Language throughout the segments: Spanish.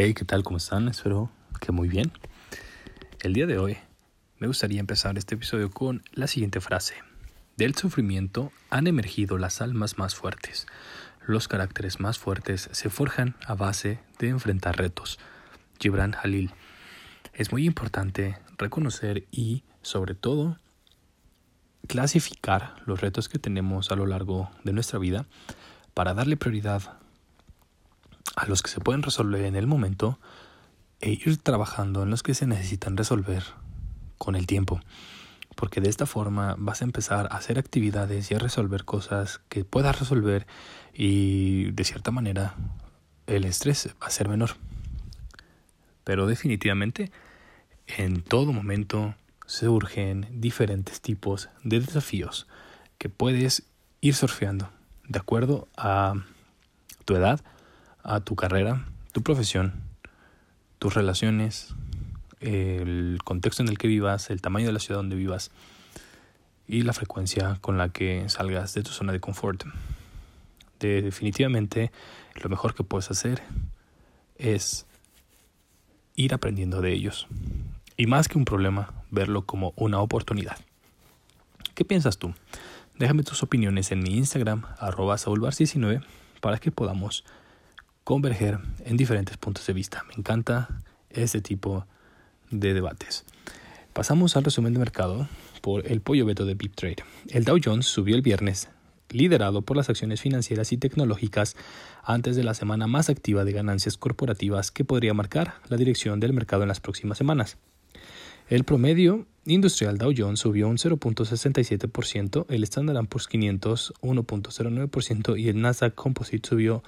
Hey, ¿qué tal? ¿Cómo están? Espero que muy bien. El día de hoy me gustaría empezar este episodio con la siguiente frase. Del sufrimiento han emergido las almas más fuertes. Los caracteres más fuertes se forjan a base de enfrentar retos. Gibran Halil. Es muy importante reconocer y, sobre todo, clasificar los retos que tenemos a lo largo de nuestra vida para darle prioridad a los que se pueden resolver en el momento e ir trabajando en los que se necesitan resolver con el tiempo. Porque de esta forma vas a empezar a hacer actividades y a resolver cosas que puedas resolver y de cierta manera el estrés va a ser menor. Pero definitivamente en todo momento surgen diferentes tipos de desafíos que puedes ir surfeando de acuerdo a tu edad, a tu carrera, tu profesión, tus relaciones, el contexto en el que vivas, el tamaño de la ciudad donde vivas y la frecuencia con la que salgas de tu zona de confort. definitivamente lo mejor que puedes hacer es ir aprendiendo de ellos. Y más que un problema, verlo como una oportunidad. ¿Qué piensas tú? Déjame tus opiniones en mi Instagram, arroba 19 para que podamos converger en diferentes puntos de vista. Me encanta este tipo de debates. Pasamos al resumen de mercado por el pollo veto de BitTrade. El Dow Jones subió el viernes, liderado por las acciones financieras y tecnológicas antes de la semana más activa de ganancias corporativas que podría marcar la dirección del mercado en las próximas semanas. El promedio industrial Dow Jones subió un 0.67%, el Standard Poor's 500 1.09% y el Nasdaq Composite subió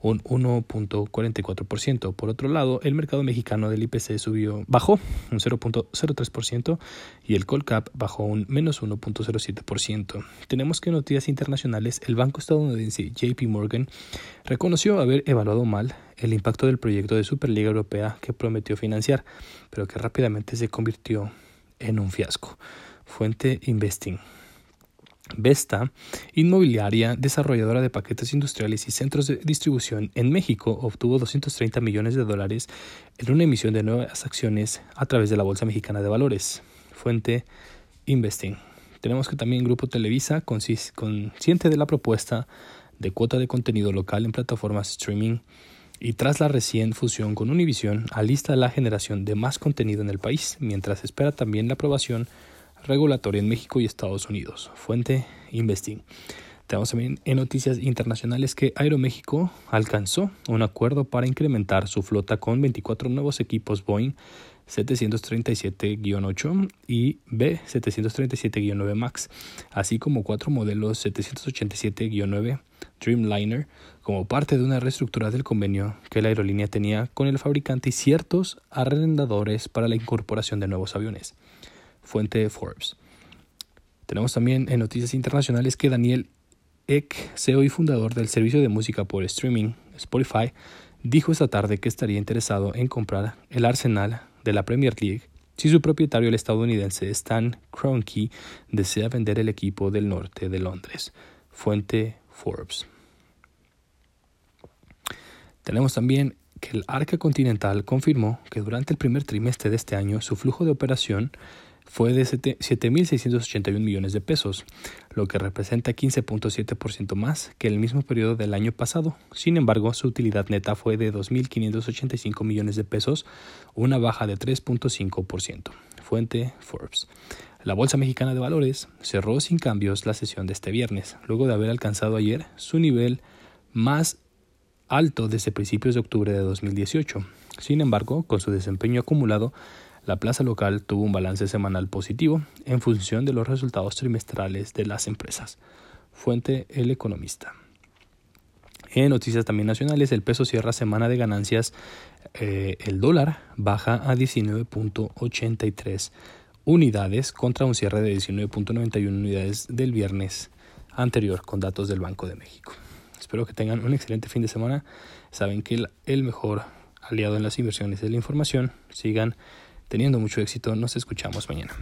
un 1.44%. Por otro lado, el mercado mexicano del IPC subió, bajó un 0.03% y el Colcap bajó un menos 1.07%. Tenemos que en noticias internacionales, el banco estadounidense JP Morgan reconoció haber evaluado mal el impacto del proyecto de Superliga Europea que prometió financiar, pero que rápidamente se convirtió en un fiasco. Fuente Investing. Vesta, inmobiliaria, desarrolladora de paquetes industriales y centros de distribución en México, obtuvo 230 millones de dólares en una emisión de nuevas acciones a través de la Bolsa Mexicana de Valores. Fuente Investing. Tenemos que también Grupo Televisa, consciente de la propuesta de cuota de contenido local en plataformas streaming y tras la recién fusión con Univision, alista la generación de más contenido en el país, mientras espera también la aprobación regulatoria en México y Estados Unidos. Fuente Investing. Tenemos también en noticias internacionales que Aeroméxico alcanzó un acuerdo para incrementar su flota con 24 nuevos equipos Boeing 737-8 y B737-9 MAX, así como cuatro modelos 787-9 Dreamliner como parte de una reestructura del convenio que la aerolínea tenía con el fabricante y ciertos arrendadores para la incorporación de nuevos aviones fuente Forbes. Tenemos también en noticias internacionales que Daniel Ek, CEO y fundador del servicio de música por streaming Spotify, dijo esta tarde que estaría interesado en comprar el arsenal de la Premier League si su propietario, el estadounidense Stan Kroenke, desea vender el equipo del norte de Londres. Fuente Forbes. Tenemos también que el Arca Continental confirmó que durante el primer trimestre de este año su flujo de operación fue de 7.681 millones de pesos, lo que representa 15.7% más que el mismo periodo del año pasado. Sin embargo, su utilidad neta fue de 2.585 millones de pesos, una baja de 3.5%. Fuente Forbes. La Bolsa Mexicana de Valores cerró sin cambios la sesión de este viernes, luego de haber alcanzado ayer su nivel más alto desde principios de octubre de 2018. Sin embargo, con su desempeño acumulado, la plaza local tuvo un balance semanal positivo en función de los resultados trimestrales de las empresas. Fuente El Economista. En noticias también nacionales, el peso cierra semana de ganancias. Eh, el dólar baja a 19.83 unidades contra un cierre de 19.91 unidades del viernes anterior con datos del Banco de México. Espero que tengan un excelente fin de semana. Saben que el mejor aliado en las inversiones es la información. Sigan teniendo mucho éxito. Nos escuchamos mañana.